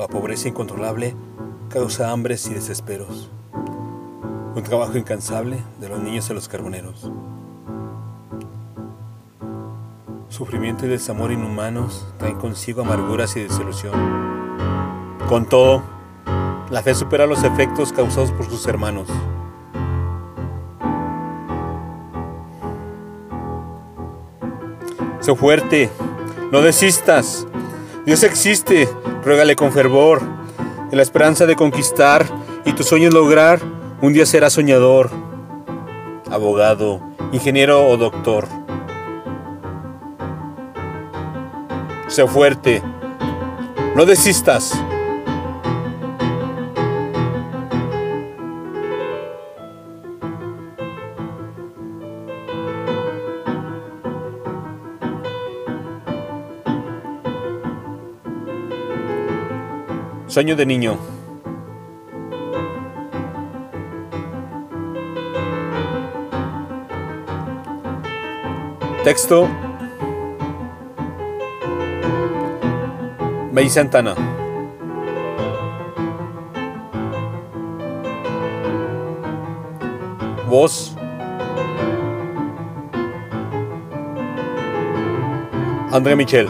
La pobreza incontrolable causa hambres y desesperos. Un trabajo incansable de los niños en los carboneros. Sufrimiento y desamor inhumanos traen consigo amarguras y desilusión. Con todo, la fe supera los efectos causados por sus hermanos. Sé fuerte, no desistas. Dios existe, ruégale con fervor, en la esperanza de conquistar y tus sueños lograr, un día serás soñador, abogado, ingeniero o doctor. Sé fuerte, no desistas. Sueño de niño. Texto. May Santana. Voz. André Michel.